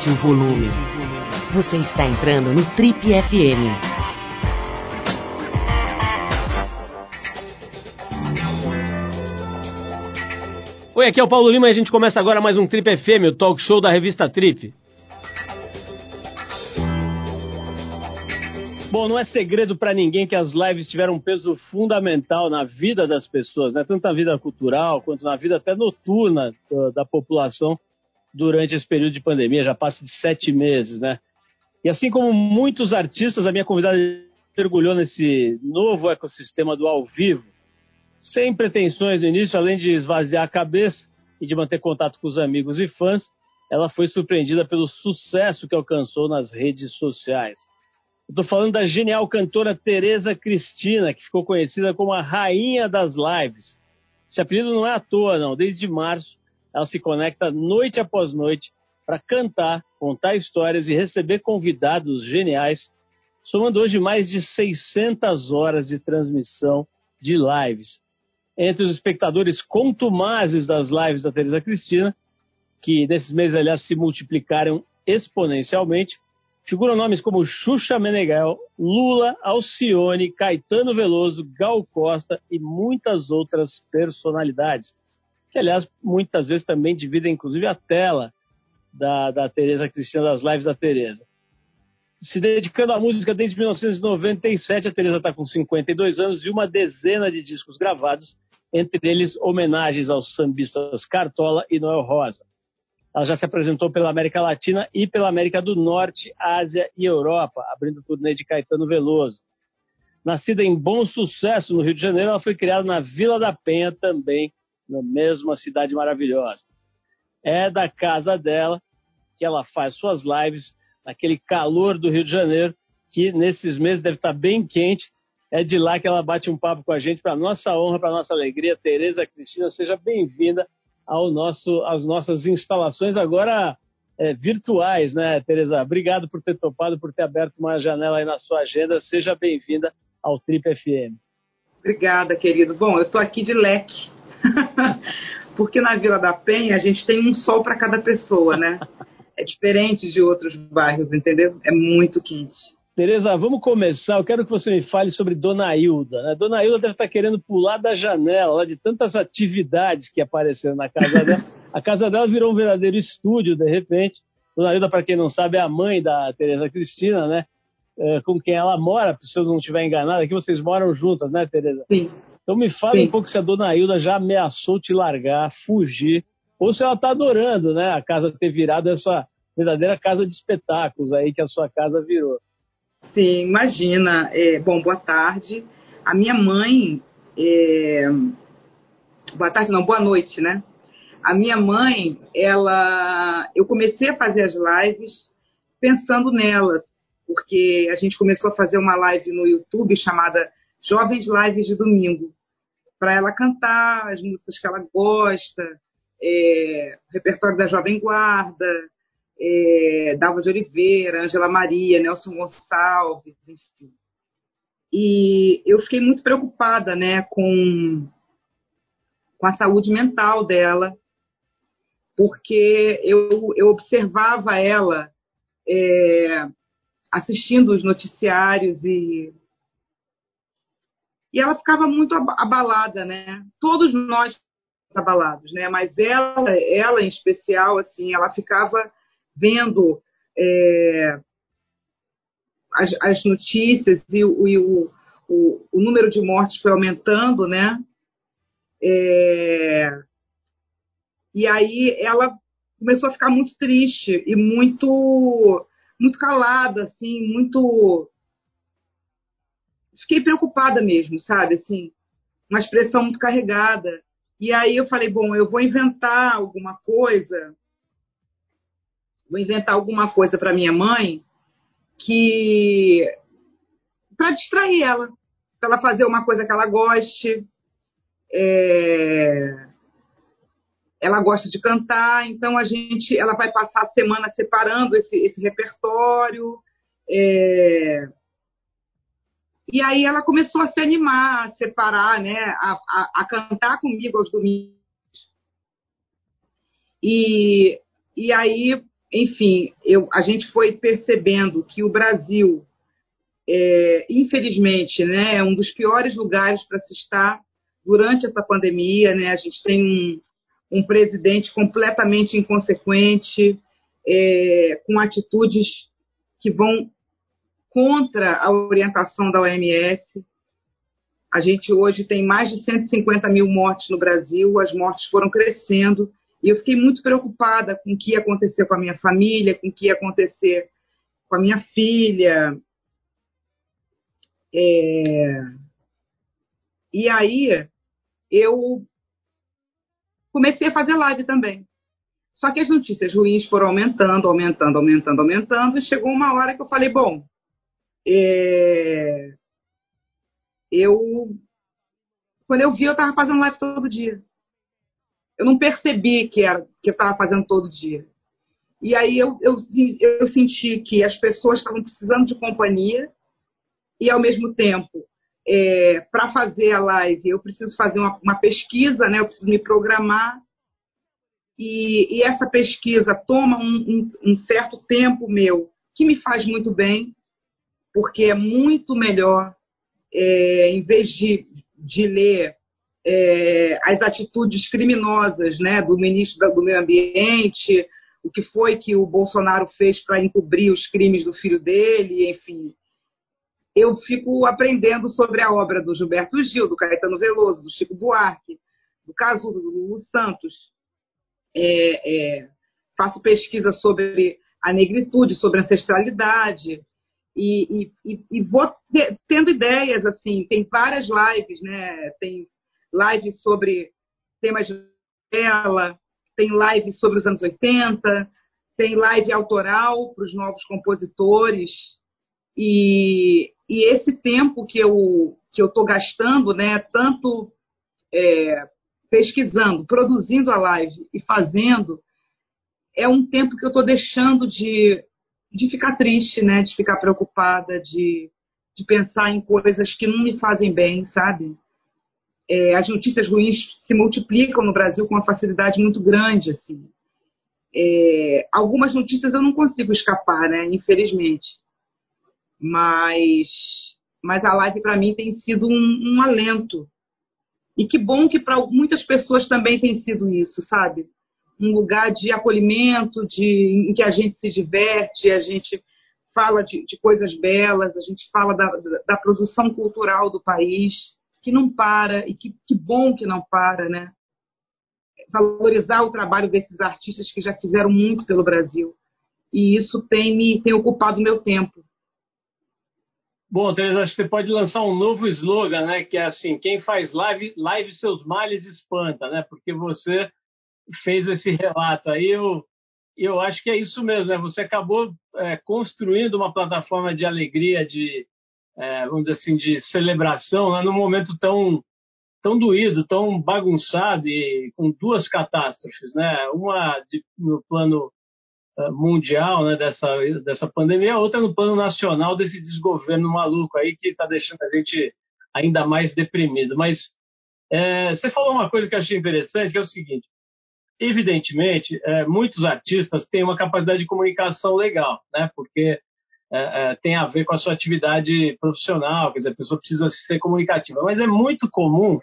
Aumente o volume. Você está entrando no Trip FM. Oi, aqui é o Paulo Lima e a gente começa agora mais um Trip FM, o talk show da revista Trip. Bom, não é segredo para ninguém que as lives tiveram um peso fundamental na vida das pessoas, né? tanto na vida cultural quanto na vida até noturna da, da população durante esse período de pandemia, já passa de sete meses, né? E assim como muitos artistas, a minha convidada mergulhou nesse novo ecossistema do ao vivo, sem pretensões no início, além de esvaziar a cabeça e de manter contato com os amigos e fãs, ela foi surpreendida pelo sucesso que alcançou nas redes sociais. Estou falando da genial cantora Tereza Cristina, que ficou conhecida como a rainha das lives. Esse apelido não é à toa, não. Desde março, ela se conecta noite após noite para cantar, contar histórias e receber convidados geniais, somando hoje mais de 600 horas de transmissão de lives. Entre os espectadores contumazes das lives da Tereza Cristina, que nesses meses, aliás, se multiplicaram exponencialmente, figuram nomes como Xuxa Meneghel, Lula, Alcione, Caetano Veloso, Gal Costa e muitas outras personalidades, que aliás muitas vezes também dividem inclusive a tela da, da Tereza Cristina, das lives da Tereza. Se dedicando à música desde 1997, a Tereza está com 52 anos e uma dezena de discos gravados, entre eles homenagens aos sambistas Cartola e Noel Rosa. Ela já se apresentou pela América Latina e pela América do Norte, Ásia e Europa, abrindo turnê de Caetano Veloso. Nascida em Bom Sucesso, no Rio de Janeiro, ela foi criada na Vila da Penha, também na mesma cidade maravilhosa. É da casa dela que ela faz suas lives, naquele calor do Rio de Janeiro, que nesses meses deve estar bem quente. É de lá que ela bate um papo com a gente, para nossa honra, para nossa alegria. Tereza Cristina, seja bem-vinda ao nosso, às nossas instalações agora é, virtuais, né, Tereza? Obrigado por ter topado, por ter aberto uma janela aí na sua agenda. Seja bem-vinda ao Trip FM. Obrigada, querido. Bom, eu estou aqui de leque, porque na Vila da Penha a gente tem um sol para cada pessoa, né? É diferente de outros bairros, entendeu? É muito quente. Tereza, vamos começar. Eu quero que você me fale sobre Dona Hilda. Né? Dona Hilda deve estar querendo pular da janela de tantas atividades que apareceram na casa dela. A casa dela virou um verdadeiro estúdio, de repente. Dona Hilda, para quem não sabe, é a mãe da Tereza Cristina, né? É, com quem ela mora, se eu não estiver enganado, aqui vocês moram juntas, né, Tereza? Sim. Então me fala Sim. um pouco se a Dona Hilda já ameaçou te largar, fugir, ou se ela está adorando, né, a casa ter virado essa verdadeira casa de espetáculos aí que a sua casa virou. Sim, imagina. É, bom, boa tarde. A minha mãe. É... Boa tarde, não, boa noite, né? A minha mãe, ela. Eu comecei a fazer as lives pensando nelas, porque a gente começou a fazer uma live no YouTube chamada Jovens Lives de Domingo, para ela cantar as músicas que ela gosta, é, repertório da Jovem Guarda, é, Dalva de Oliveira, Angela Maria, Nelson Gonçalves, enfim. E eu fiquei muito preocupada né, com, com a saúde mental dela, porque eu, eu observava ela é, assistindo os noticiários e e ela ficava muito abalada, né? Todos nós abalados, né? Mas ela, ela em especial, assim, ela ficava vendo é, as, as, notícias e, o, e o, o, o, número de mortes foi aumentando, né? É, e aí ela começou a ficar muito triste e muito muito calada, assim, muito fiquei preocupada mesmo, sabe, assim, uma expressão muito carregada. E aí eu falei, bom, eu vou inventar alguma coisa vou inventar alguma coisa para minha mãe que para distrair ela, para ela fazer uma coisa que ela goste. É... Ela gosta de cantar, então a gente, ela vai passar a semana separando esse, esse repertório. É... E aí ela começou a se animar, a separar, né, a, a, a cantar comigo aos domingos. E, e aí enfim, eu, a gente foi percebendo que o Brasil, é, infelizmente, né, é um dos piores lugares para se estar durante essa pandemia. Né? A gente tem um, um presidente completamente inconsequente, é, com atitudes que vão contra a orientação da OMS. A gente hoje tem mais de 150 mil mortes no Brasil, as mortes foram crescendo, e eu fiquei muito preocupada com o que ia acontecer com a minha família, com o que ia acontecer com a minha filha. É... E aí eu comecei a fazer live também. Só que as notícias ruins foram aumentando, aumentando, aumentando, aumentando, e chegou uma hora que eu falei, bom, é... eu quando eu vi, eu estava fazendo live todo dia. Eu não percebi que, era, que eu estava fazendo todo dia. E aí eu, eu, eu senti que as pessoas estavam precisando de companhia e, ao mesmo tempo, é, para fazer a live, eu preciso fazer uma, uma, pesquisa, né? eu preciso me programar. E, e essa pesquisa toma um, um, um certo tempo meu, que me faz muito bem, porque é muito melhor, é, em vez de, de ler é, as atitudes criminosas né, do ministro do Meio Ambiente, o que foi que o Bolsonaro fez para encobrir os crimes do filho dele, enfim. Eu fico aprendendo sobre a obra do Gilberto Gil, do Caetano Veloso, do Chico Buarque, do Cazuza, do Santos. É, é, faço pesquisa sobre a negritude, sobre a ancestralidade e, e, e vou tendo ideias assim. Tem várias lives, né? Tem live sobre temas de novela, tem live sobre os anos 80, tem live autoral para os novos compositores. E, e esse tempo que eu que eu estou gastando, né, tanto é, pesquisando, produzindo a live e fazendo, é um tempo que eu estou deixando de de ficar triste, né? De ficar preocupada, de, de pensar em coisas que não me fazem bem, sabe? É, as notícias ruins se multiplicam no Brasil com uma facilidade muito grande, assim. É, algumas notícias eu não consigo escapar, né? Infelizmente. Mas, mas a live para mim tem sido um, um alento. E que bom que para muitas pessoas também tem sido isso, sabe? Um lugar de acolhimento, de, em que a gente se diverte, a gente fala de, de coisas belas, a gente fala da, da, produção cultural do país, que não para, e que, que bom que não para, né? Valorizar o trabalho desses artistas que já fizeram muito pelo Brasil. E isso tem me tem ocupado meu tempo. Bom, Teresa, acho que você pode lançar um novo slogan, né? Que é assim, quem faz live, live seus males espanta, né? Porque você fez esse relato aí, eu, eu acho que é isso mesmo, né? Você acabou é, construindo uma plataforma de alegria, de, é, vamos dizer assim, de celebração, né? num momento tão, tão doído, tão bagunçado e com duas catástrofes, né? Uma de, no plano uh, mundial, né? Dessa, dessa pandemia, outra no plano nacional desse desgoverno maluco aí que está deixando a gente ainda mais deprimido. Mas é, você falou uma coisa que eu achei interessante, que é o seguinte: evidentemente, é, muitos artistas têm uma capacidade de comunicação legal, né? Porque é, é, tem a ver com a sua atividade profissional, quer dizer, a pessoa precisa ser comunicativa. Mas é muito comum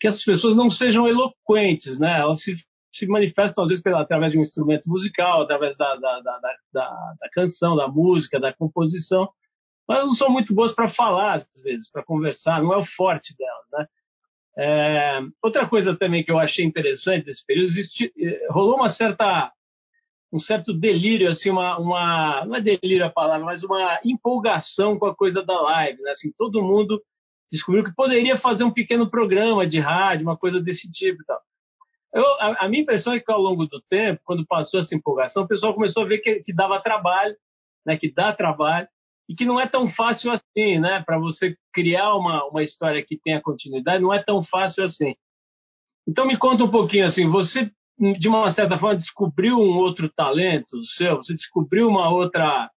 que as pessoas não sejam eloquentes, né? Elas se, se manifestam, às vezes, pela, através de um instrumento musical, através da, da, da, da, canção, da música, da composição, mas não são muito boas para falar, às vezes, para conversar, não é o forte delas, né? É, outra coisa também que eu achei interessante desse período, existe, eh, rolou uma certa, um certo delírio, assim, uma, uma, não é delírio a palavra, mas uma empolgação com a coisa da live, né? Assim, todo mundo descobriu que poderia fazer um pequeno programa de rádio, uma coisa desse tipo e tal. Eu, a, a, minha impressão é que ao longo do tempo, quando passou essa empolgação, o pessoal começou a ver que, que dava trabalho, né, que dá trabalho, e que não é tão fácil assim, né? Para você criar uma, uma história que tenha continuidade, não é tão fácil assim. Então me conta um pouquinho assim, você de uma certa forma descobriu um outro talento seu, você descobriu uma outra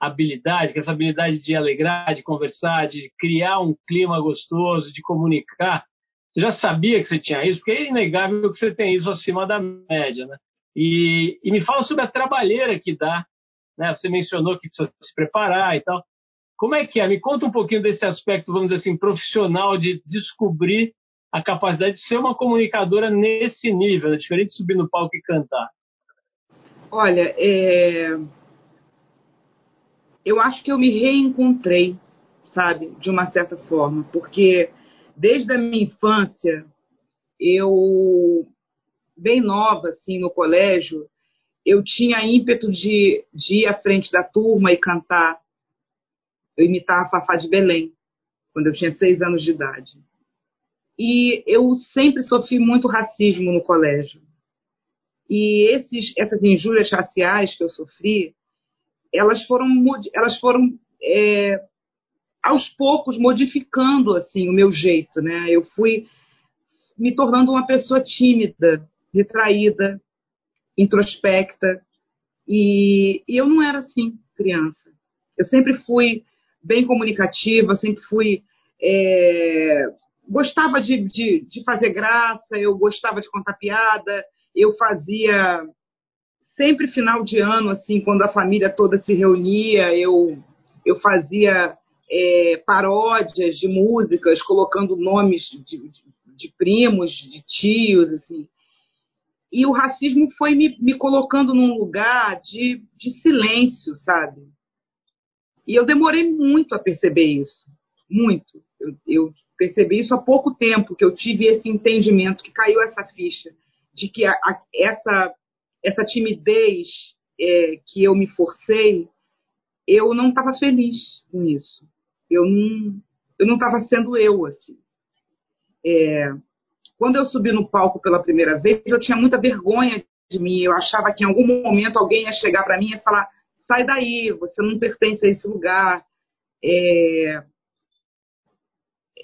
habilidade, que é essa habilidade de alegrar, de conversar, de criar um clima gostoso, de comunicar. Você já sabia que você tinha isso, porque é inegável que você tem isso acima da média, né? E, e me fala sobre a trabalheira que dá. Né? Você mencionou que precisa se preparar e tal. Como é que é? Me conta um pouquinho desse aspecto, vamos dizer assim, profissional de descobrir a capacidade de ser uma comunicadora nesse nível, né? diferente de subir no palco e cantar. Olha, é... eu acho que eu me reencontrei, sabe, de uma certa forma, porque desde a minha infância, eu, bem nova, assim, no colégio, eu tinha ímpeto de, de ir à frente da turma e cantar. Eu imitava a Fafá de Belém, quando eu tinha seis anos de idade. E eu sempre sofri muito racismo no colégio. E esses, essas injúrias raciais que eu sofri, elas foram, elas foram é, aos poucos modificando assim o meu jeito, né? Eu fui me tornando uma pessoa tímida, retraída, introspecta e, e eu não era assim criança. Eu sempre fui bem comunicativa, sempre fui é, gostava de, de, de fazer graça, eu gostava de contar piada, eu fazia sempre final de ano, assim, quando a família toda se reunia, eu, eu fazia é, paródias de músicas, colocando nomes de, de, de, primos, de tios, assim. E o racismo foi me, me colocando num lugar de, de silêncio, sabe? E eu demorei muito a perceber isso, muito. Eu, eu percebi isso há pouco tempo, que eu tive esse entendimento, que caiu essa ficha de que a, a, essa, essa timidez é, que eu me forcei, eu não estava feliz com isso. Eu não eu não estava sendo eu assim. É, quando eu subi no palco pela primeira vez, eu tinha muita vergonha de mim. Eu achava que em algum momento alguém ia chegar para mim e falar: sai daí, você não pertence a esse lugar. É,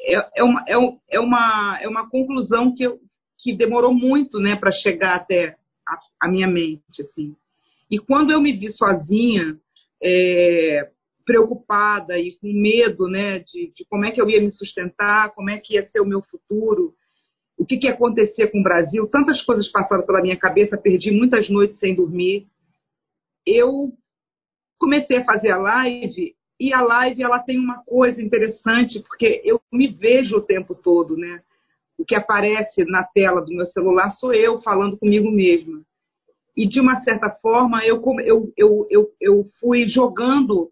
é, é, uma, é, é, uma, é uma conclusão que eu, que demorou muito, né, para chegar até a, a, minha mente, assim. E quando eu me vi sozinha, é, preocupada e com medo, né, de, de, como é que eu ia me sustentar, como é que ia ser o meu futuro, o que, que ia acontecer com o Brasil, tantas coisas passaram pela minha cabeça, perdi muitas noites sem dormir. Eu comecei a fazer a live e a live ela tem uma coisa interessante porque eu me vejo o tempo todo, né? o que aparece na tela do meu celular sou eu falando comigo mesma. E, de uma certa forma, eu, eu, eu, eu, eu fui jogando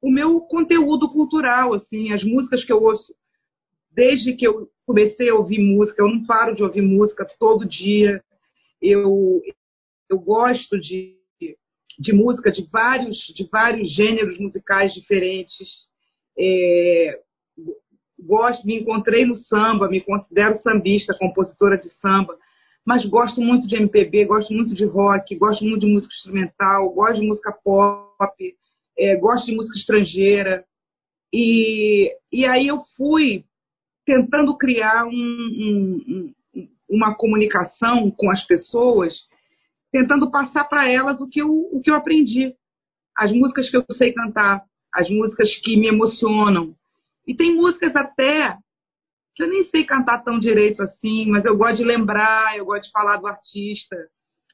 o meu conteúdo cultural, assim, as músicas que eu ouço. Desde que eu comecei a ouvir música, eu não paro de ouvir música todo dia. Eu, eu gosto de, de música de vários, de vários gêneros musicais diferentes. É, gosto, me encontrei no samba, me considero sambista, compositora de samba, mas gosto muito de MPB, gosto muito de rock, gosto muito de música instrumental, gosto de música pop, é, gosto de música estrangeira. E, e aí eu fui tentando criar um, um, um, uma comunicação com as pessoas, tentando passar para elas o que, eu, o que eu aprendi. As músicas que eu sei cantar, as músicas que me emocionam, e tem músicas até que eu nem sei cantar tão direito assim, mas eu gosto de lembrar, eu gosto de falar do artista.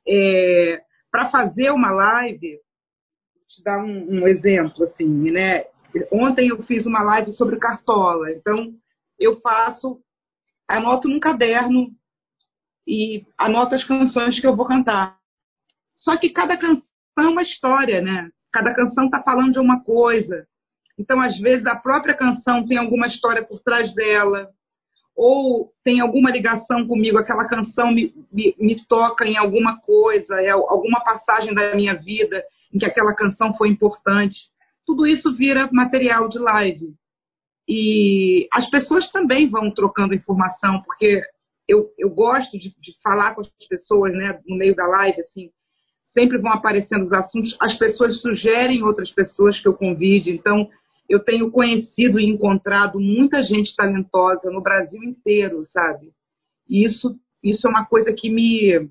É, Para fazer uma live, vou te dar um, um, exemplo assim, né? Ontem eu fiz uma live sobre Cartola, então eu faço, anoto num caderno e anoto as canções que eu vou cantar. Só que cada canção é uma história, né? Cada canção está falando de uma coisa. Então, às vezes, a própria canção tem alguma história por trás dela, ou tem alguma ligação comigo, aquela canção me, me, me toca em alguma coisa, é alguma passagem da minha vida em que aquela canção foi importante. Tudo isso vira material de live. E as pessoas também vão trocando informação, porque eu, eu gosto de, de falar com as pessoas né, no meio da live, assim, sempre vão aparecendo os assuntos, as pessoas sugerem outras pessoas que eu convide, então eu tenho conhecido e encontrado muita gente talentosa no Brasil inteiro, sabe? E isso, isso é uma coisa que me,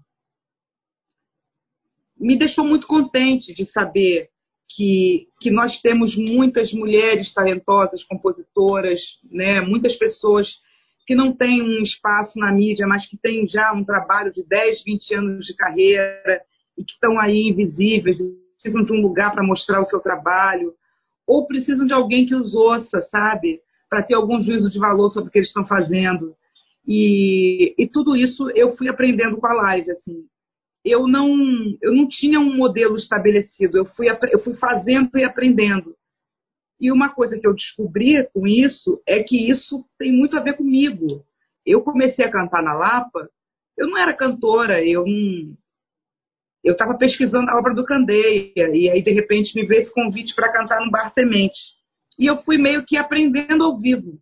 me deixou muito contente de saber que, que nós temos muitas mulheres talentosas, compositoras, né? muitas pessoas que não têm um espaço na mídia, mas que têm já um trabalho de 10, 20 anos de carreira e que estão aí invisíveis, precisam de um lugar para mostrar o seu trabalho, ou precisam de alguém que os ouça, sabe? Para ter algum juízo de valor sobre o que eles estão fazendo. E, e tudo isso eu fui aprendendo com a live, assim. Eu não, eu não tinha um modelo estabelecido, eu fui, eu fui fazendo e aprendendo. E uma coisa que eu descobri com isso é que isso tem muito a ver comigo. Eu comecei a cantar na Lapa, eu não era cantora, eu eu estava pesquisando a obra do Candeia e aí de repente me veio esse convite para cantar no Bar Semente. E eu fui meio que aprendendo ao vivo.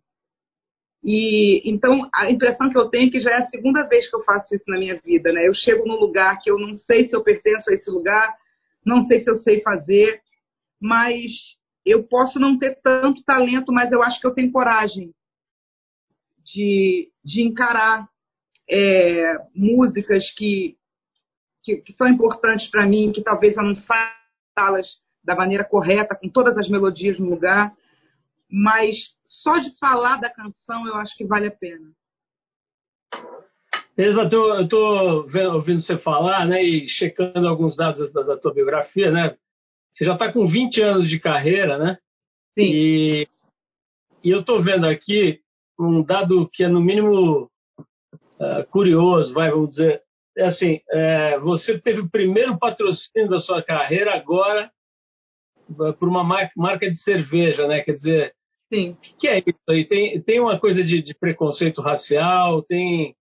E então a impressão que eu tenho é que já é a segunda vez que eu faço isso na minha vida, né? Eu chego num lugar que eu não sei se eu pertenço a esse lugar, não sei se eu sei fazer, mas eu posso não ter tanto talento, mas eu acho que eu tenho coragem de, de encarar é, músicas que, que, que, são importantes para mim, que talvez eu não saiba da maneira correta, com todas as melodias no lugar, mas só de falar da canção eu acho que vale a pena. Exato, eu estou ouvindo você falar né, e checando alguns dados da, da tua biografia, né? Você já está com 20 anos de carreira, né? Sim. E, e eu estou vendo aqui um dado que é no mínimo uh, curioso, vai, vamos dizer, é assim, é, você teve o primeiro patrocínio da sua carreira agora por uma marca de cerveja, né? Quer dizer, Sim. O que é isso aí? Tem, tem uma coisa de, de preconceito racial, tem.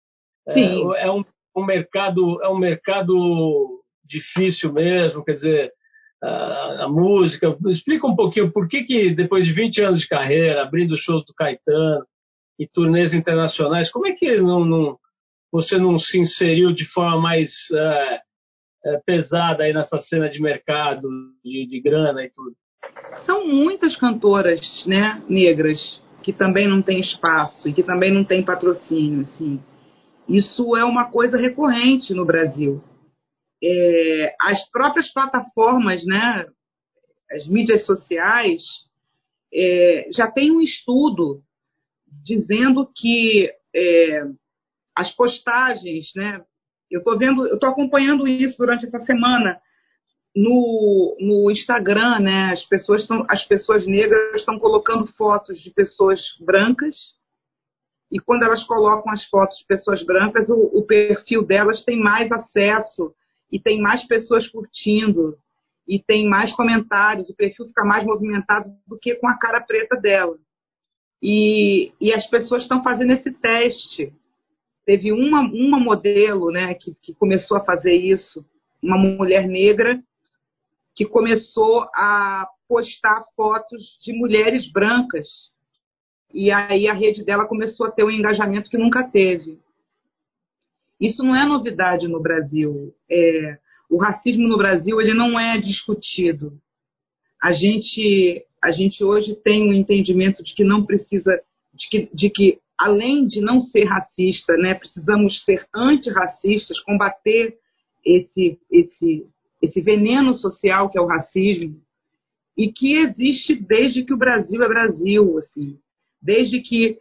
É, Sim. É, é um, um, mercado, é um mercado difícil mesmo, quer dizer, a, a, música. Explica um pouquinho por que, que depois de 20 anos de carreira, abrindo shows do Caetano e turnês internacionais, como é que não, não você não se inseriu de forma mais é, é, pesada aí nessa cena de mercado, de, de grana e tudo? São muitas cantoras né, negras que também não têm espaço e que também não têm patrocínio. Assim. Isso é uma coisa recorrente no Brasil. É, as próprias plataformas, né, as mídias sociais, é, já tem um estudo dizendo que é, as postagens, né, eu estou vendo, eu estou acompanhando isso durante essa semana no, no Instagram, né, as pessoas estão, as pessoas negras estão colocando fotos de pessoas brancas e quando elas colocam as fotos de pessoas brancas, o, o perfil delas tem mais acesso e tem mais pessoas curtindo e tem mais comentários, o perfil fica mais movimentado do que com a cara preta dela. E, e as pessoas estão fazendo esse teste. Teve uma, uma modelo né, que, que começou a fazer isso, uma mulher negra, que começou a postar fotos de mulheres brancas. E aí a rede dela começou a ter um engajamento que nunca teve. Isso não é novidade no Brasil. É, o racismo no Brasil ele não é discutido. A gente, a gente hoje tem um entendimento de que não precisa, de que, de que além de não ser racista, né, precisamos ser antirracistas, combater esse, esse esse veneno social que é o racismo e que existe desde que o Brasil é Brasil, assim, desde que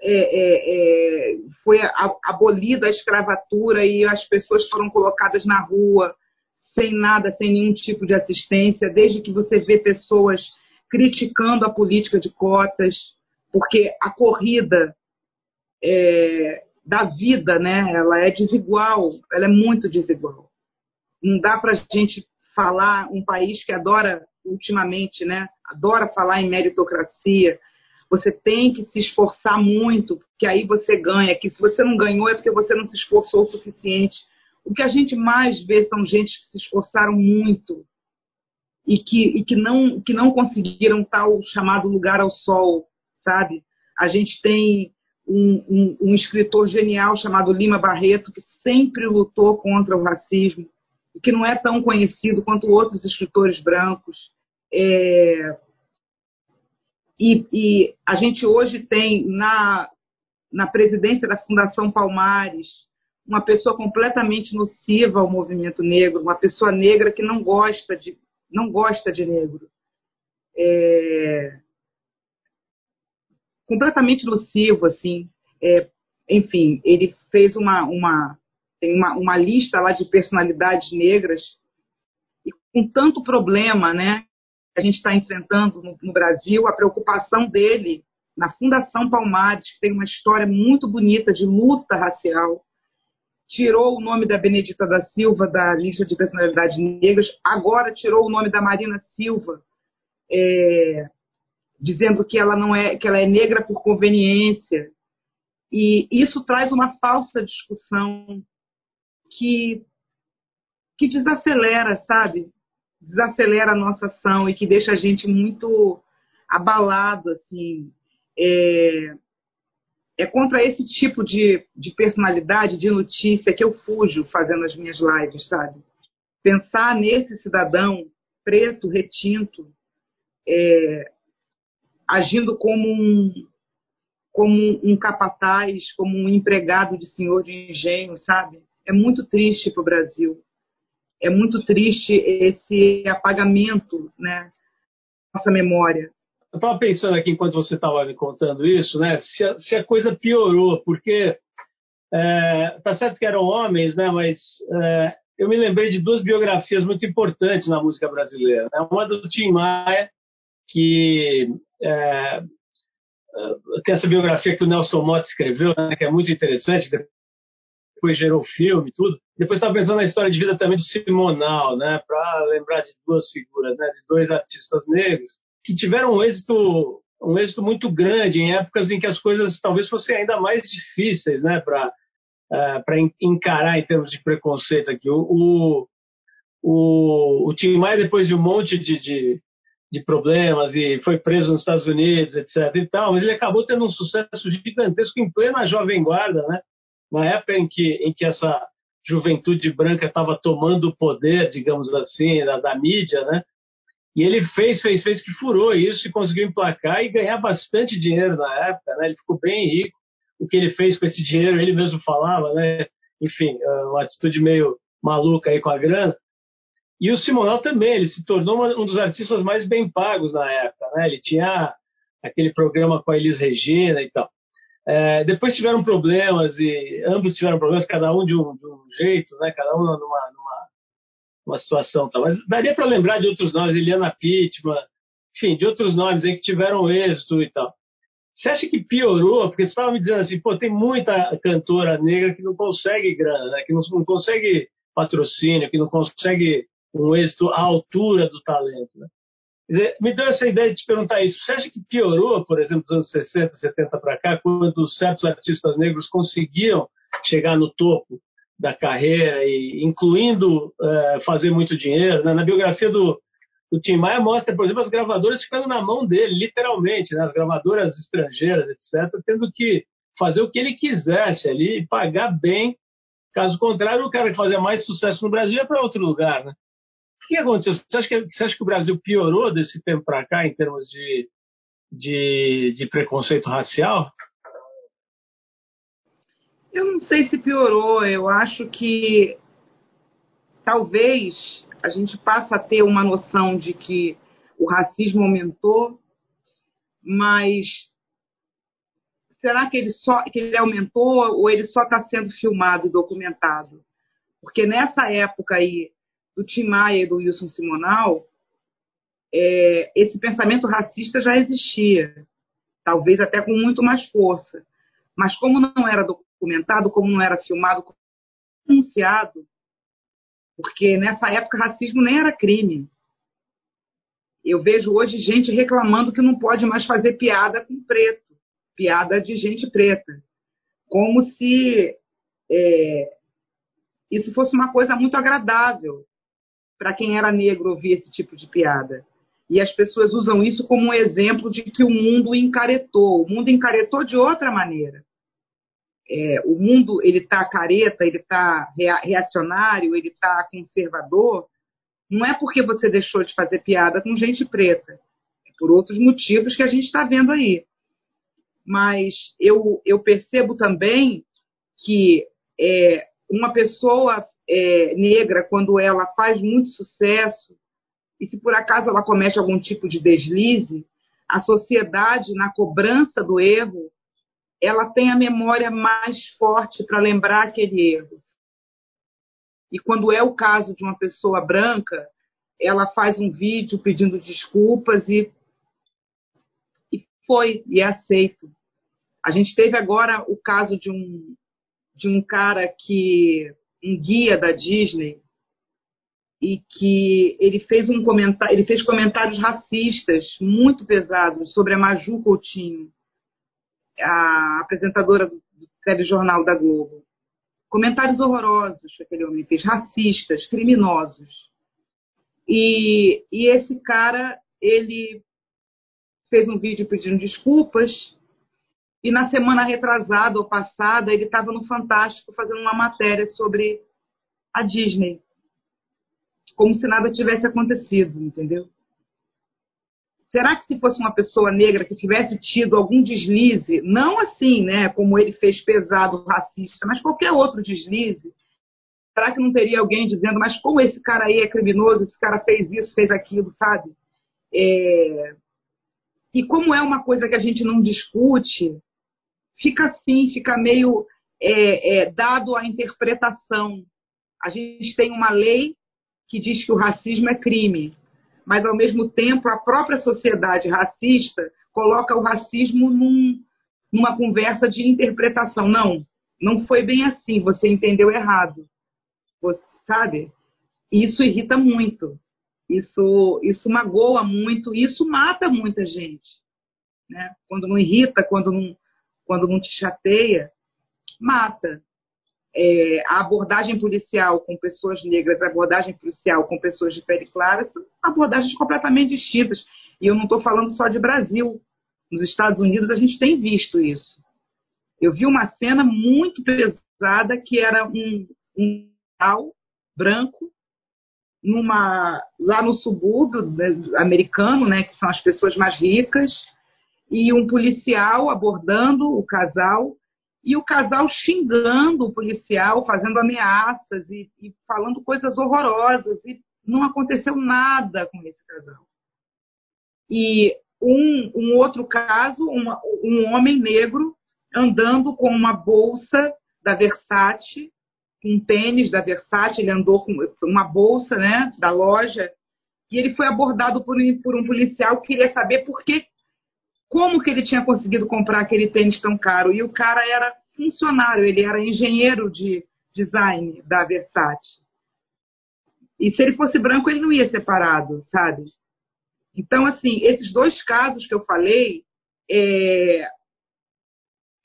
é, é, é, foi abolida a escravatura e as pessoas foram colocadas na rua sem nada, sem nenhum tipo de assistência, desde que você vê pessoas criticando a política de cotas, porque a corrida é, da vida, né, ela é desigual, ela é muito desigual não dá para a gente falar um país que adora ultimamente, né? Adora falar em meritocracia. Você tem que se esforçar muito, porque aí você ganha. Que se você não ganhou é porque você não se esforçou o suficiente. O que a gente mais vê são gente que se esforçaram muito e que, e que, não, que não conseguiram tal chamado lugar ao sol, sabe? A gente tem um, um, um escritor genial chamado Lima Barreto que sempre lutou contra o racismo que não é tão conhecido quanto outros escritores brancos. É, e, e, a gente hoje tem na, na presidência da Fundação Palmares uma pessoa completamente nociva ao movimento negro, uma pessoa negra que não gosta de, não gosta de negro. É, completamente nocivo, assim. é, enfim, ele fez uma, uma, tem uma, uma lista lá de personalidades negras e com tanto problema, né, que a gente está enfrentando no, no Brasil, a preocupação dele na Fundação Palmares, que tem uma história muito bonita de luta racial, tirou o nome da Benedita da Silva da lista de personalidades negras, agora tirou o nome da Marina Silva, é, dizendo que ela não é que ela é negra por conveniência. E isso traz uma falsa discussão que que desacelera, sabe? Desacelera a nossa ação e que deixa a gente muito abalado, assim. É, é contra esse tipo de, de personalidade, de notícia, que eu fujo fazendo as minhas lives, sabe? Pensar nesse cidadão preto, retinto, é, agindo como um, como um capataz, como um empregado de senhor de engenho, sabe? É muito triste para o Brasil. É muito triste esse apagamento, né? Nossa memória. Eu estava pensando aqui enquanto você estava me contando isso, né? Se a, se a coisa piorou, porque é, tá certo que eram homens, né? Mas é, eu me lembrei de duas biografias muito importantes na música brasileira. Né? Uma do Tim Maia, que é, tem essa biografia que o Nelson Motta escreveu, né? Que é muito interessante. Depois gerou filme tudo. Depois estava pensando na história de vida também do Simonal, né? Para lembrar de duas figuras, né? De dois artistas negros que tiveram um êxito, um êxito muito grande em épocas em que as coisas talvez fossem ainda mais difíceis né, para uh, é, para encarar em termos de preconceito aqui. O, o, o Tim Maia, depois de um monte de, de, de, problemas e foi preso nos Estados Unidos, etc. e tal, mas ele acabou tendo um sucesso gigantesco em plena Jovem Guarda, né? Na época em que, em que essa juventude branca estava tomando o poder, digamos assim, da, da mídia, né? E ele fez, fez, fez que furou isso e conseguiu emplacar e ganhar bastante dinheiro na época, né? Ele ficou bem rico. O que ele fez com esse dinheiro, ele mesmo falava, né? Enfim, é uma atitude meio maluca aí com a grana. E o Simonal também, ele se tornou um dos artistas mais bem pagos na época, né? Ele tinha aquele programa com a Elis Regina e tal. É, depois tiveram problemas e ambos tiveram problemas, cada um de um, de um jeito, né? Cada um numa, numa uma situação tal. Mas daria para lembrar de outros nomes, Eliana Pittman, enfim, de outros nomes aí que tiveram êxito e tal. Você acha que piorou? Porque você estava me dizendo assim, pô, tem muita cantora negra que não consegue grana, né? que não, não consegue patrocínio, que não consegue um êxito à altura do talento. Né? Me deu essa ideia de te perguntar isso. Você acha que piorou, por exemplo, dos anos 60, 70 para cá, quando certos artistas negros conseguiam chegar no topo da carreira, e incluindo uh, fazer muito dinheiro. Né? Na biografia do, do Tim Maia mostra, por exemplo, as gravadoras ficando na mão dele, literalmente, né? as gravadoras estrangeiras, etc., tendo que fazer o que ele quisesse ali e pagar bem. Caso contrário, o cara que fazia mais sucesso no Brasil ia para outro lugar. Né? Que aconteceu? Você acha que, você acha que o Brasil piorou desse tempo para cá em termos de, de, de preconceito racial? Eu não sei se piorou, eu acho que talvez a gente passe a ter uma noção de que o racismo aumentou, mas será que ele só que ele aumentou ou ele só está sendo filmado e documentado? Porque nessa época aí do Tim Maia e do Wilson Simonal, é, esse pensamento racista já existia, talvez até com muito mais força. Mas como não era documentado, como não era filmado, como denunciado, porque nessa época racismo nem era crime. Eu vejo hoje gente reclamando que não pode mais fazer piada com preto, piada de gente preta, como se é, isso fosse uma coisa muito agradável para quem era negro ouvir esse tipo de piada. E as pessoas usam isso como um exemplo de que o mundo encaretou. O mundo encaretou de outra maneira é, o mundo ele está careta, ele está reacionário, ele está conservador, não é porque você deixou de fazer piada com gente preta, é por outros motivos que a gente está vendo aí. Mas eu, eu percebo também que é, uma pessoa é, negra, quando ela faz muito sucesso, e se por acaso ela comete algum tipo de deslize, a sociedade, na cobrança do erro, ela tem a memória mais forte para lembrar aquele erro. E quando é o caso de uma pessoa branca, ela faz um vídeo pedindo desculpas e, e foi, e é aceito. A gente teve agora o caso de um, de um cara que, um guia da Disney, e que ele fez um comentário, ele fez comentários racistas muito pesados sobre a Maju Coutinho, a apresentadora do telejornal da Globo. Comentários horrorosos que aquele homem fez, racistas, criminosos. E, e esse cara, ele fez um vídeo pedindo desculpas e na semana retrasada ou passada, ele estava no Fantástico fazendo uma matéria sobre a Disney. Como se nada tivesse acontecido, entendeu? Será que se fosse uma pessoa negra que tivesse tido algum deslize, não assim, né, como ele fez pesado, racista, mas qualquer outro deslize, será que não teria alguém dizendo, mas como esse cara aí é criminoso, esse cara fez isso, fez aquilo, sabe? É... E como é uma coisa que a gente não discute, fica assim, fica meio é, é, dado à interpretação. A gente tem uma lei que diz que o racismo é crime, mas ao mesmo tempo a própria sociedade racista coloca o racismo num, numa conversa de interpretação. Não, não foi bem assim, você entendeu errado. Você, sabe? Isso irrita muito. Isso, isso magoa muito, isso mata muita gente. Né? Quando não irrita, quando não, quando não te chateia, mata. É, a abordagem policial com pessoas negras, a abordagem policial com pessoas de pele clara, são abordagens completamente distintas. E eu não estou falando só de Brasil. Nos Estados Unidos a gente tem visto isso. Eu vi uma cena muito pesada que era um, um branco numa lá no subúrbio né, americano, né, que são as pessoas mais ricas, e um policial abordando o casal e o casal xingando o policial, fazendo ameaças e, e, falando coisas horrorosas e não aconteceu nada com esse casal. E um, um outro caso, uma, um homem negro andando com uma bolsa da Versace, um tênis da Versace, ele andou com uma bolsa né, da loja, e ele foi abordado por, por um policial que queria saber por que como que ele tinha conseguido comprar aquele tênis tão caro. E o cara era funcionário, ele era engenheiro de design da Versace. E se ele fosse branco, ele não ia ser parado, sabe? Então, assim, esses dois casos que eu falei, é...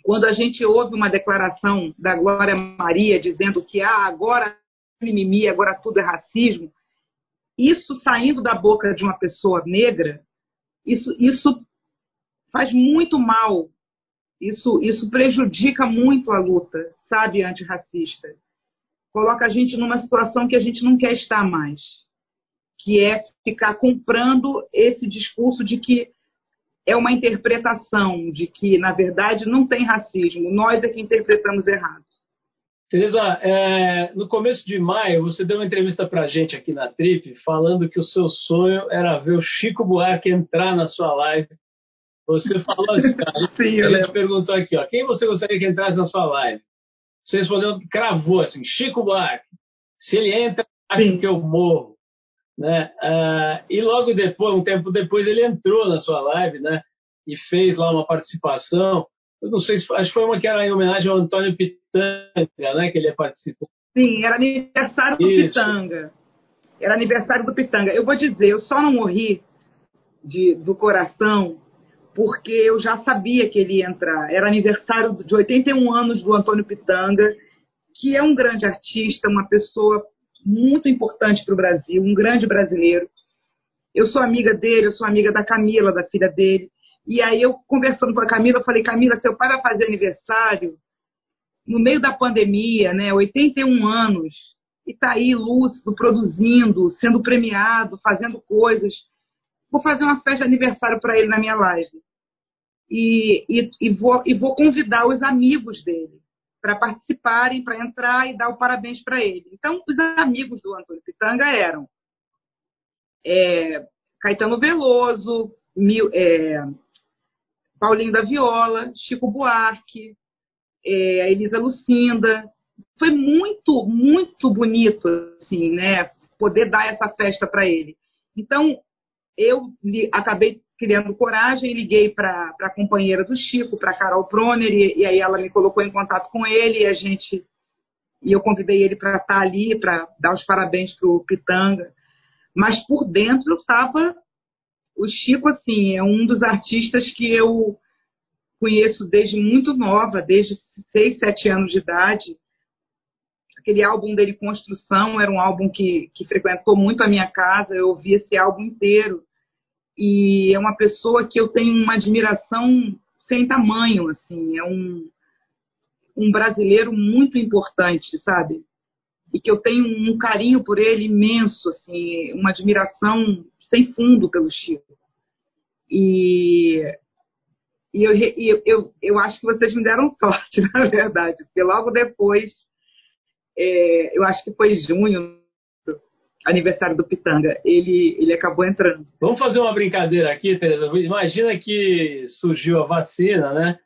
quando a gente ouve uma declaração da Glória Maria dizendo que ah, agora mimimi, agora tudo é racismo, isso saindo da boca de uma pessoa negra, isso, isso faz muito mal. Isso, isso prejudica muito a luta, sabe, antirracista. Coloca a gente numa situação que a gente não quer estar mais, que é ficar comprando esse discurso de que é uma interpretação, de que, na verdade, não tem racismo, nós é que interpretamos errado. Tereza, é, no começo de maio, você deu uma entrevista para a gente aqui na Trip, falando que o seu sonho era ver o Chico Buarque entrar na sua live você falou assim, cara. Sim, a gente perguntou aqui, ó, quem você gostaria que entrasse na sua live? Você respondeu, cravou assim, Chico Buarque. Se ele entra, acho Sim. que eu morro. Né? Ah, e logo depois, um tempo depois, ele entrou na sua live, né? E fez lá uma participação. Eu não sei se acho que foi uma que era em homenagem ao Antônio Pitanga, né? Que ele participou. Sim, era aniversário do Isso. Pitanga. Era aniversário do Pitanga. Eu vou dizer, eu só não morri de, do coração porque eu já sabia que ele ia entrar. Era aniversário de 81 anos do Antônio Pitanga, que é um grande artista, uma pessoa muito importante para o Brasil, um grande brasileiro. Eu sou amiga dele, eu sou amiga da Camila, da filha dele. E aí eu conversando com a Camila, eu falei, Camila, seu pai vai fazer aniversário no meio da pandemia, né? 81 anos, e está aí lúcido, produzindo, sendo premiado, fazendo coisas. Vou fazer uma festa de aniversário para ele na minha live e, e, e, vou, e vou convidar os amigos dele para participarem, para entrar e dar o parabéns para ele. Então, os amigos do Antônio Pitanga eram é, Caetano Veloso, Mil, é, Paulinho da Viola, Chico Buarque, é, Elisa Lucinda. Foi muito, muito bonito, assim, né? Poder dar essa festa para ele. Então, eu li, acabei criando coragem, liguei para a companheira do Chico, para Carol Proner, e, e, aí ela me colocou em contato com ele, e a gente e eu convidei ele para estar tá ali, para dar os parabéns para o Pitanga. Mas por dentro estava o Chico, assim, é um dos artistas que eu conheço desde muito nova, desde 6, 7 anos de idade. Aquele álbum dele, Construção, era um álbum que, que frequentou muito a minha casa, eu ouvi esse álbum inteiro. E é uma pessoa que eu tenho uma admiração sem tamanho, assim, é um, um brasileiro muito importante, sabe? E que eu tenho um carinho por ele imenso, assim, uma admiração sem fundo pelo Chico. E, e eu, eu, eu, acho que vocês me deram sorte, na verdade, porque logo depois, é, eu acho que foi junho, aniversário do Pitanga, ele, ele acabou entrando. Vamos fazer uma brincadeira aqui, Tereza. Imagina que surgiu a vacina, né?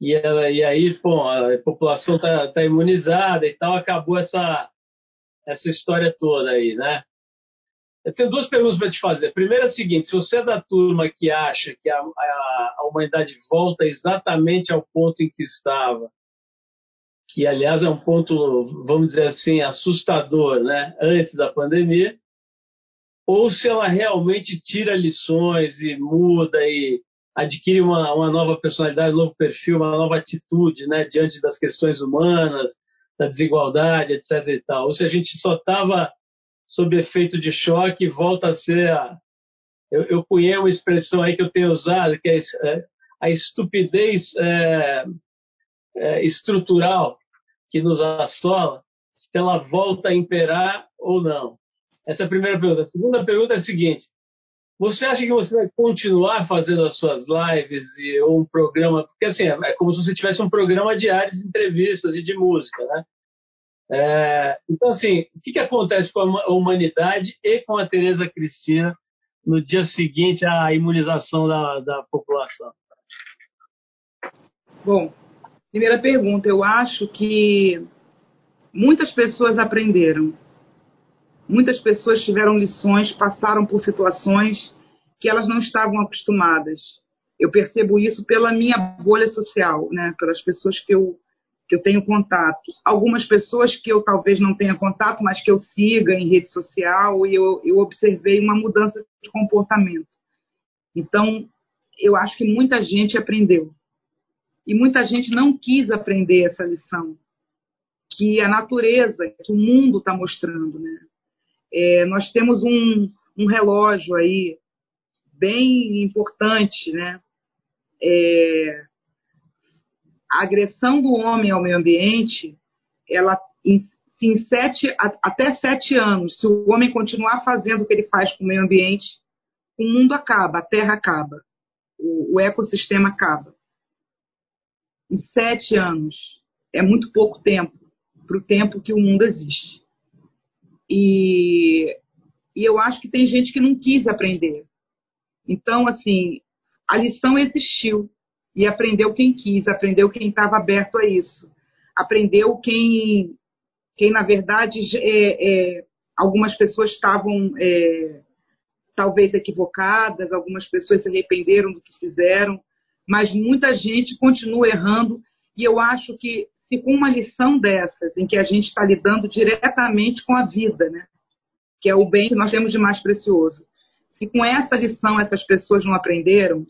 E, ela, e aí, bom, a população está tá imunizada e tal, acabou essa, essa história toda aí, né? Eu tenho duas perguntas para te fazer. Primeiro é o seguinte: se você é da turma que acha que a, a, a, humanidade volta exatamente ao ponto em que estava, que aliás é um ponto, vamos dizer assim, assustador, né, antes da pandemia, ou se ela realmente tira lições e muda e adquire uma, uma nova personalidade, um novo perfil, uma nova atitude, né, diante das questões humanas, da desigualdade, etc. E tal. Ou se a gente só estava sob efeito de choque, volta a ser a. Eu, eu uma expressão aí que eu tenho usado, que é, é a estupidez é, é, estrutural que nos assola, se ela volta a imperar ou não. Essa é a primeira pergunta. A segunda pergunta é a seguinte: você acha que você vai continuar fazendo as suas lives e, ou um programa? Porque assim, é, é como se você tivesse um programa diário de entrevistas e de música, né? É, então, assim, o que, que acontece com a humanidade e com a Tereza Cristina no dia seguinte à imunização da, da população? Bom, primeira pergunta, eu acho que muitas pessoas aprenderam. Muitas pessoas tiveram lições, passaram por situações que elas não estavam acostumadas. Eu percebo isso pela minha bolha social, né? pelas pessoas que eu que eu tenho contato. Algumas pessoas que eu talvez não tenha contato, mas que eu siga em rede social e eu, eu observei uma mudança de comportamento. Então, eu acho que muita gente aprendeu. E muita gente não quis aprender essa lição, que a natureza, que o mundo está mostrando. Né? É, nós temos um, um relógio aí bem importante, né? É, a agressão do homem ao meio ambiente, ela em, em sete, até sete anos, se o homem continuar fazendo o que ele faz com o meio ambiente, o mundo acaba, a terra acaba, o, o ecossistema acaba. Em sete anos. É muito pouco tempo para o tempo que o mundo existe. E, e eu acho que tem gente que não quis aprender. Então, assim, a lição existiu. E aprendeu quem quis, aprendeu quem estava aberto a isso. Aprendeu quem, quem na verdade, é, é, algumas pessoas estavam é, talvez equivocadas, algumas pessoas se arrependeram do que fizeram, mas muita gente continua errando. E eu acho que se com uma lição dessas, em que a gente está lidando diretamente com a vida, né? que é o bem que nós temos de mais precioso, se com essa lição essas pessoas não aprenderam,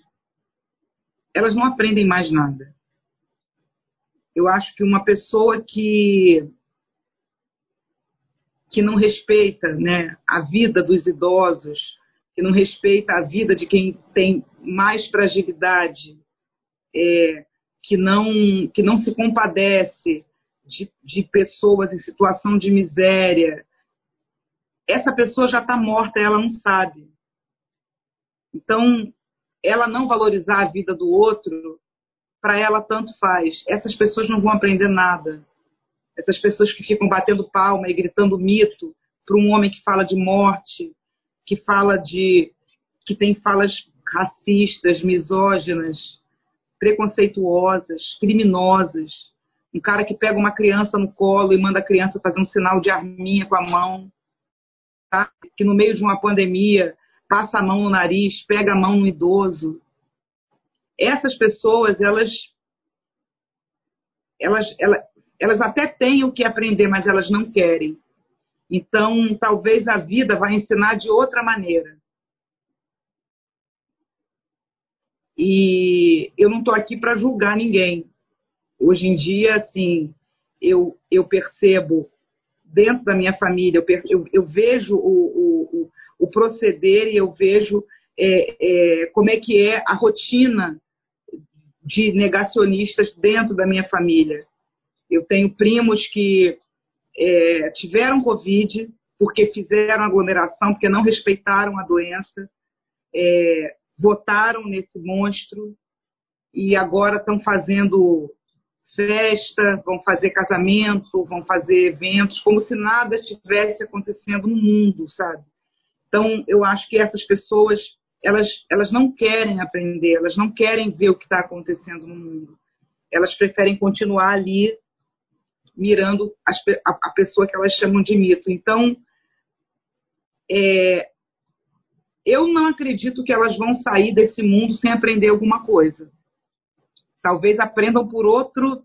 elas não aprendem mais nada. Eu acho que uma pessoa que que não respeita né, a vida dos idosos, que não respeita a vida de quem tem mais fragilidade, é, que, não, que não se compadece de, de pessoas em situação de miséria, essa pessoa já está morta, ela não sabe. Então, ela não valorizar a vida do outro, para ela tanto faz. Essas pessoas não vão aprender nada. Essas pessoas que ficam batendo palma e gritando mito para um homem que fala de morte, que fala de que tem falas racistas, misóginas, preconceituosas, criminosas. Um cara que pega uma criança no colo e manda a criança fazer um sinal de arminha com a mão. Tá? Que no meio de uma pandemia passa a mão no nariz, pega a mão no idoso. Essas pessoas, elas, elas, elas, elas até têm o que aprender, mas elas não querem. Então, talvez a vida vai ensinar de outra maneira. E eu não estou aqui para julgar ninguém. Hoje em dia, assim, eu, eu percebo dentro da minha família, eu, eu, eu vejo o, o, o, proceder e eu vejo é, é, como é que é a rotina de negacionistas dentro da minha família. Eu tenho primos que é, tiveram Covid porque fizeram aglomeração, porque não respeitaram a doença. É, votaram nesse monstro e agora estão fazendo festa, vão fazer casamento, vão fazer eventos, como se nada estivesse acontecendo no mundo, sabe? Então, eu acho que essas pessoas, elas, elas não querem aprender, elas não querem ver o que está acontecendo no mundo. Elas preferem continuar ali mirando as, a, a, pessoa que elas chamam de mito. Então, é, eu não acredito que elas vão sair desse mundo sem aprender alguma coisa. Talvez aprendam por outro.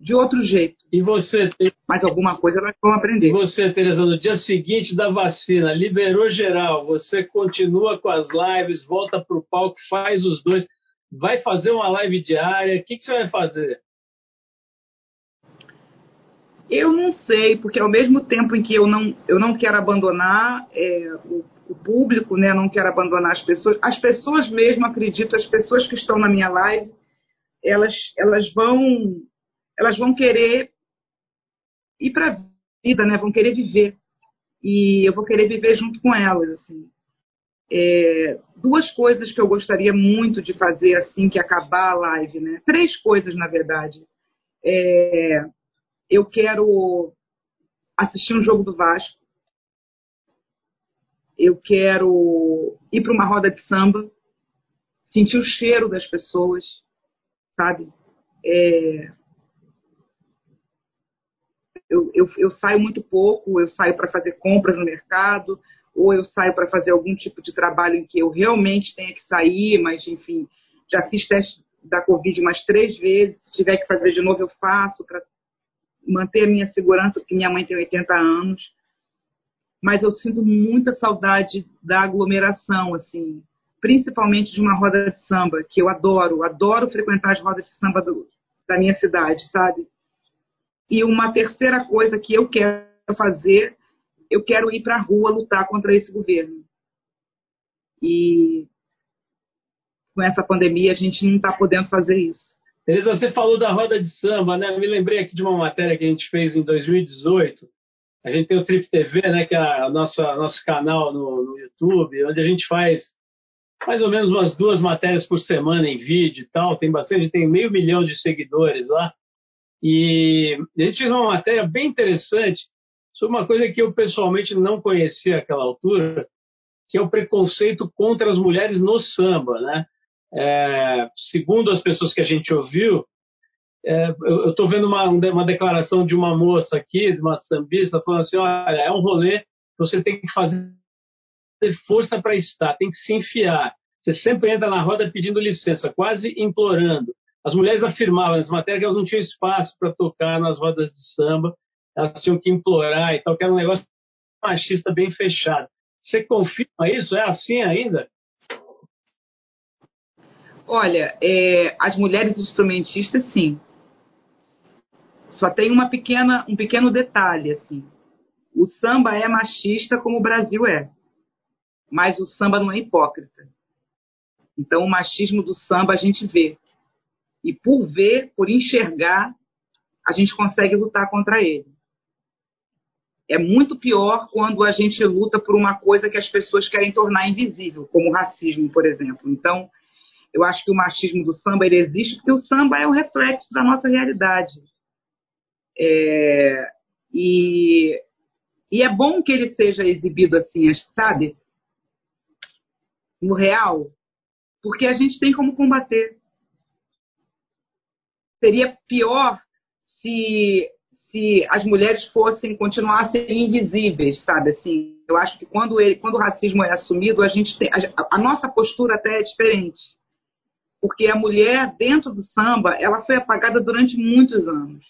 de outro jeito. E você, Mas alguma coisa elas vão aprender. E você, Tereza, no dia seguinte da vacina, liberou geral, você continua com as lives, volta para o palco, faz os dois, vai fazer uma live diária, o que, que você vai fazer? Eu não sei, porque ao mesmo tempo em que eu não, eu não quero abandonar é, o, o, público, né, não quero abandonar as pessoas, as pessoas mesmo, acredito, as pessoas que estão na minha live, elas, elas, vão, elas vão querer ir para a vida, né, vão querer viver. E eu vou querer viver junto com elas. Assim. É, duas coisas que eu gostaria muito de fazer assim que acabar a live, né? Três coisas, na verdade. É, eu quero assistir um jogo do Vasco, eu quero ir para uma roda de samba, sentir o cheiro das pessoas, sabe? É... Eu, eu, eu, saio muito pouco, eu saio para fazer compras no mercado, ou eu saio para fazer algum tipo de trabalho em que eu realmente tenha que sair, mas enfim, já fiz teste da Covid umas três vezes, se tiver que fazer de novo eu faço para manter a minha segurança, porque minha mãe tem 80 anos. Mas eu sinto muita saudade da aglomeração, assim, principalmente de uma roda de samba, que eu adoro, adoro frequentar as rodas de samba do, da minha cidade, sabe? E uma terceira coisa que eu quero fazer, eu quero ir para a rua lutar contra esse governo. E com essa pandemia a gente não está podendo fazer isso. Tereza, você falou da roda de samba, né? Me lembrei aqui de uma matéria que a gente fez em 2018. A gente tem o Trip TV, né? Que é o nosso, nosso canal no, no YouTube, onde a gente faz mais ou menos umas duas matérias por semana em vídeo e tal. Tem bastante, tem meio milhão de seguidores lá. E a gente fez uma matéria bem interessante sobre uma coisa que eu pessoalmente não conhecia àquela altura, que é o preconceito contra as mulheres no samba, né? É, segundo as pessoas que a gente ouviu, é, eu estou vendo uma, uma declaração de uma moça aqui, de uma sambista, falando assim: olha, é um rolê você tem que fazer força para estar, tem que se enfiar. Você sempre entra na roda pedindo licença, quase implorando. As mulheres afirmavam nas matérias que elas não tinham espaço para tocar nas rodas de samba, elas tinham que implorar e tal, que era um negócio machista bem fechado. Você confirma isso? É assim ainda? Olha, é, as mulheres instrumentistas, sim. Só tem uma pequena, um pequeno detalhe, assim. O samba é machista como o Brasil é, mas o samba não é hipócrita. Então, o machismo do samba a gente vê. E por ver, por enxergar, a gente consegue lutar contra ele. É muito pior quando a gente luta por uma coisa que as pessoas querem tornar invisível, como o racismo, por exemplo. Então, eu acho que o machismo do samba ele existe porque o samba é um reflexo da nossa realidade. É, e, e é bom que ele seja exibido assim, sabe? No real. porque a gente tem como combater. Seria pior se, se as mulheres fossem, continuassem invisíveis, sabe? Assim, eu acho que quando, ele, quando o racismo é assumido, a, gente tem, a, a nossa postura até é diferente. Porque a mulher, dentro do samba, ela foi apagada durante muitos anos.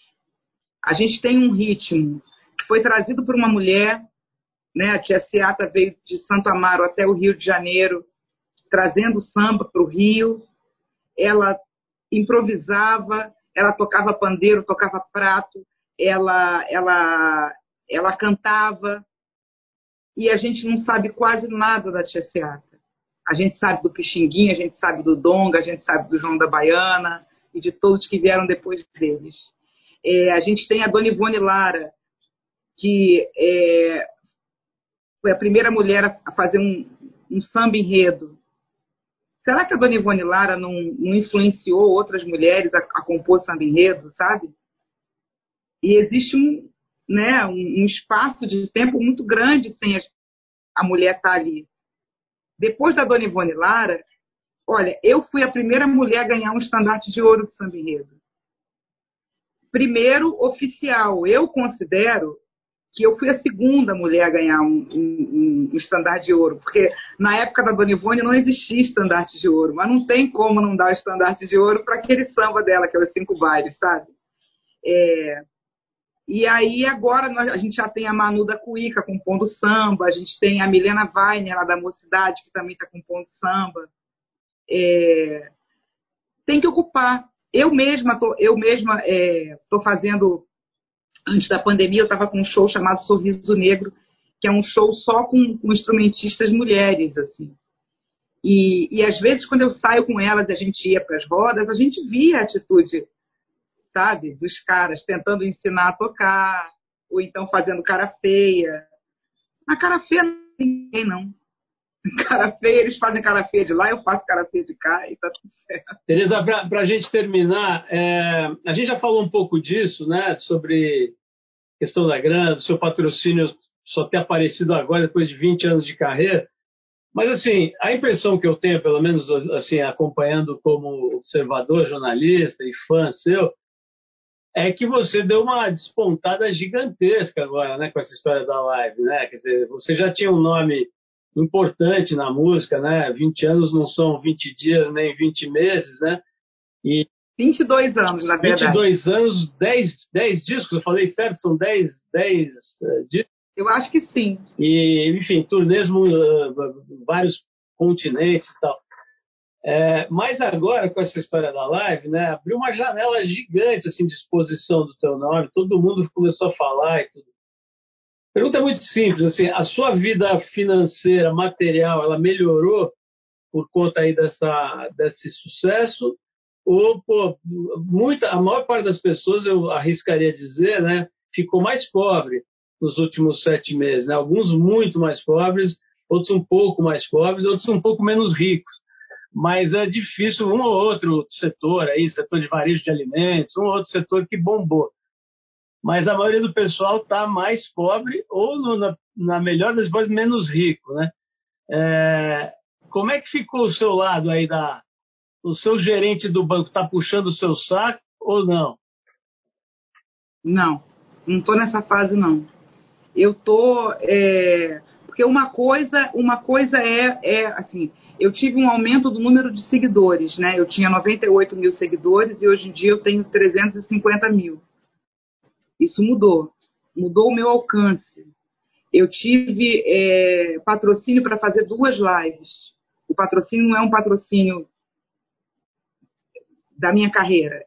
A gente tem um ritmo que foi trazido por uma mulher, né? A tia Seata veio de Santo Amaro até o Rio de Janeiro, trazendo samba para o Rio. Ela improvisava, ela tocava pandeiro, tocava prato, ela, ela, ela cantava. E a gente não sabe quase nada da tia Seata. A gente sabe do Pixinguinha, a gente sabe do Donga, a gente sabe do João da Baiana e de todos que vieram depois deles. É, a gente tem a Dona Ivone Lara, que é, foi a primeira mulher a fazer um, um samba enredo. Será que a Dona Ivone Lara não, não influenciou outras mulheres a, a, compor samba enredo, sabe? E existe um, né, um, um espaço de tempo muito grande sem a, a mulher estar tá ali. Depois da Dona Ivone Lara, olha, eu fui a primeira mulher a ganhar um estandarte de ouro de samba enredo. Primeiro oficial. Eu considero que eu fui a segunda mulher a ganhar um, um, um, estandarte de ouro, porque na época da Dona Ivone não existia estandarte de ouro, mas não tem como não dar estandarte de ouro para aquele samba dela, aquelas cinco bailes, sabe? É, e aí agora nós, a gente já tem a Manu da Cuíca compondo samba, a gente tem a Milena Weiner, lá da Mocidade, que também está compondo samba. É, tem que ocupar. Eu mesma tô, eu mesma estou é, fazendo antes da pandemia, eu estava com um show chamado Sorriso Negro, que é um show só com, com instrumentistas mulheres, assim. E, e às vezes, quando eu saio com elas e a gente ia para as rodas, a gente via a atitude, sabe, dos caras tentando ensinar a tocar, ou então fazendo cara feia. A cara feia não ninguém, não. Cara feia, eles fazem cara feia de lá, eu faço cara feia de cá e tá tudo certo. Tereza, para a gente terminar, é, a gente já falou um pouco disso, né, sobre questão da grana, do seu patrocínio só ter aparecido agora, depois de 20 anos de carreira. Mas, assim, a impressão que eu tenho, pelo menos assim, acompanhando como observador, jornalista e fã seu, é que você deu uma despontada gigantesca agora, né, com essa história da live, né? Quer dizer, você já tinha um nome importante na música, né? 20 anos não são 20 dias nem 20 meses, né? E 22 anos, na verdade. 22 anos, 10, 10 discos, eu falei certo? São 10, 10 uh, discos? Eu acho que sim. E, enfim, turnês uh, vários continentes e tal. É, mas agora, com essa história da live, né, abriu uma janela gigante assim, de exposição do teu nome, todo mundo começou a falar e tudo. Pergunta muito simples, assim, a sua vida financeira, material, ela melhorou por conta aí dessa, desse sucesso? Ou, pô, muita, a maior parte das pessoas, eu arriscaria dizer, né, ficou mais pobre nos últimos sete meses, né? Alguns muito mais pobres, outros um pouco mais pobres, outros um pouco menos ricos. Mas é difícil um ou outro setor aí, setor de varejo de alimentos, um ou outro setor que bombou mas a maioria do pessoal está mais pobre ou, no, na, na, melhor das hipóteses, menos rico, né? É, como é que ficou o seu lado aí da... O seu gerente do banco está puxando o seu saco ou não? Não, não estou nessa fase não. Eu é, porque uma coisa, uma coisa é, é assim, eu tive um aumento do número de seguidores, né? Eu tinha 98 mil seguidores e hoje em dia eu tenho 350 mil. Isso mudou. Mudou o meu alcance. Eu tive é, patrocínio para fazer duas lives. O patrocínio não é um patrocínio da minha carreira.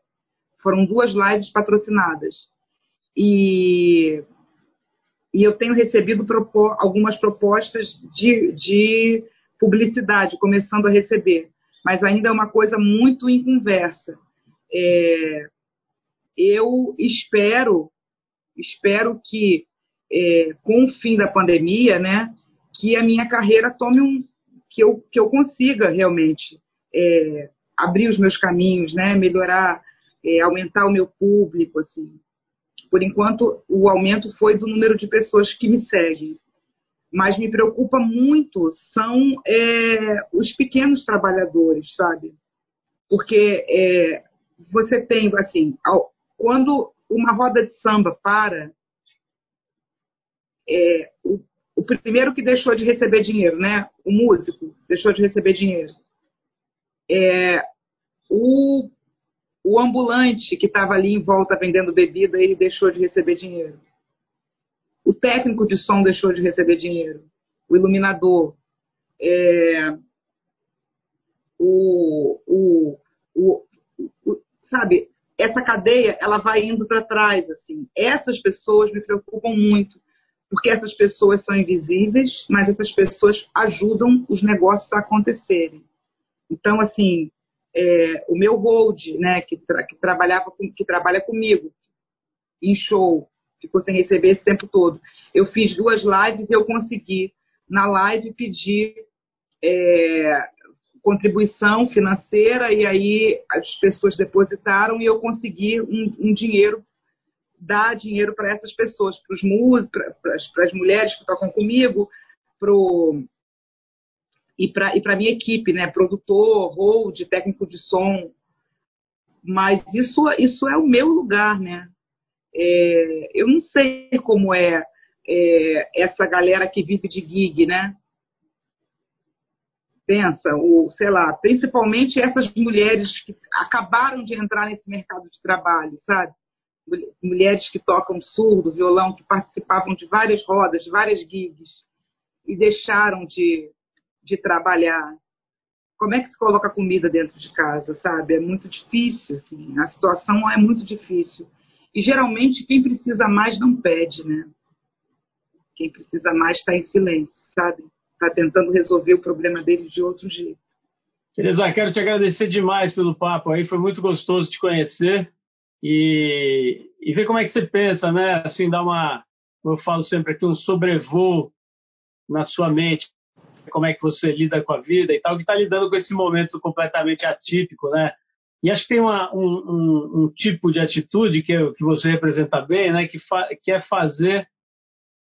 Foram duas lives patrocinadas. E, e eu tenho recebido propo, algumas propostas de, de publicidade, começando a receber. Mas ainda é uma coisa muito em conversa. É, eu espero espero que é, com o fim da pandemia, né, que a minha carreira tome um, que eu, que eu consiga realmente é, abrir os meus caminhos, né, melhorar, é, aumentar o meu público, assim. Por enquanto, o aumento foi do número de pessoas que me seguem. mas me preocupa muito são é, os pequenos trabalhadores, sabe? Porque é, você tem, assim, quando uma roda de samba para, é, o, o, primeiro que deixou de receber dinheiro, né? O músico deixou de receber dinheiro. É, o, o ambulante que estava ali em volta vendendo bebida, ele deixou de receber dinheiro. O técnico de som deixou de receber dinheiro. O iluminador. É, o, o, o, o, sabe, essa cadeia ela vai indo para trás assim. Essas pessoas me preocupam muito, porque essas pessoas são invisíveis, mas essas pessoas ajudam os negócios a acontecerem. Então, assim, é, o meu hold, né, que, tra que trabalhava com, que trabalha comigo em show, ficou sem receber esse tempo todo. Eu fiz duas lives e eu consegui na live pedir é, contribuição financeira e aí as pessoas depositaram e eu consegui um, um dinheiro, dar dinheiro para essas pessoas, para para as mulheres que tocam comigo, pro, e para e a minha equipe, né? Produtor, hold, técnico de som. Mas isso, isso é o meu lugar, né? É, eu não sei como é, é essa galera que vive de gig, né? pensa, ou sei lá, principalmente essas mulheres que acabaram de entrar nesse mercado de trabalho, sabe? Mulheres que tocam surdo, violão, que participavam de várias rodas, várias gigs e deixaram de, de trabalhar. Como é que se coloca comida dentro de casa, sabe? É muito difícil, assim. A situação é muito difícil. E geralmente quem precisa mais não pede, né? Quem precisa mais está em silêncio, sabe? está tentando resolver o problema dele de outro jeito. Teresa, quero te agradecer demais pelo papo aí, foi muito gostoso te conhecer e, e ver como é que você pensa, né? Assim, dar uma, eu falo sempre aqui, um sobrevoo na sua mente, como é que você lida com a vida e tal, que está lidando com esse momento completamente atípico, né? E acho que tem uma, um, um, um, tipo de atitude que, que você representa bem, né? Que, que é fazer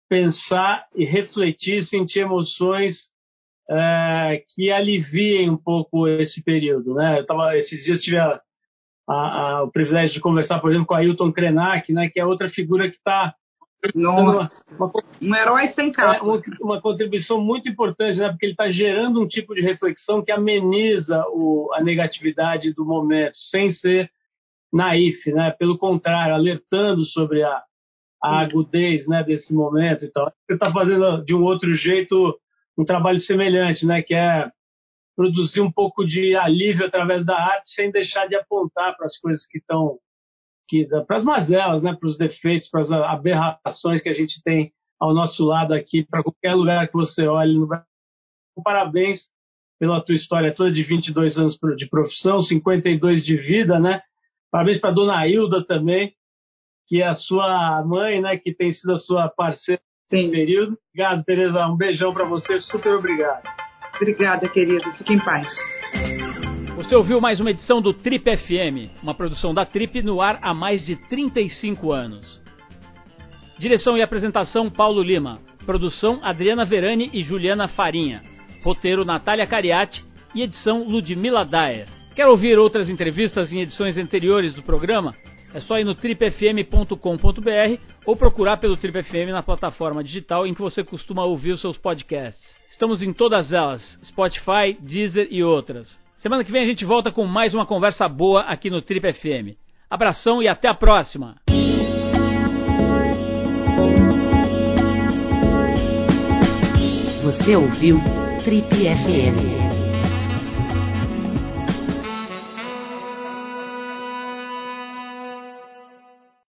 pensar e refletir, sentir emoções é, que aliviem um pouco esse período. Né? Eu tava, esses dias tive a, a, a, o privilégio de conversar, por exemplo, com a Ailton Krenak, né, que é outra figura que está uma, uma, um herói sem capa. É, uma, uma, contribuição muito importante, né? porque ele está gerando um tipo de reflexão que ameniza o, a negatividade do momento, sem ser naif, né? pelo contrário, alertando sobre a, a agudez né, desse momento e tal. Você está fazendo de um outro jeito um trabalho semelhante, né, que é produzir um pouco de alívio através da arte sem deixar de apontar para as coisas que estão que para as mazelas, né, para os defeitos, para as aberrações que a gente tem ao nosso lado aqui, para qualquer lugar que você olhe no Brasil. Parabéns pela tua história toda de 22 anos de profissão, 52 de vida, né? Parabéns para a dona Hilda também, que é a sua mãe, né, que tem sido a sua parceira nesse período. Obrigado, Tereza. Um beijão para você. Super obrigado. Obrigada, querido. Fique em paz. Você ouviu mais uma edição do Trip FM, uma produção da Trip no ar há mais de 35 anos. Direção e apresentação Paulo Lima. Produção Adriana Verani e Juliana Farinha. Roteiro Natália Cariati e edição Ludmila Daer. Quer ouvir outras entrevistas em edições anteriores do programa? É só ir no tripfm.com.br ou procurar pelo Trip FM na plataforma digital em que você costuma ouvir os seus podcasts. Estamos em todas elas: Spotify, Deezer e outras. Semana que vem a gente volta com mais uma conversa boa aqui no Trip FM. Abração e até a próxima! Você ouviu Trip FM.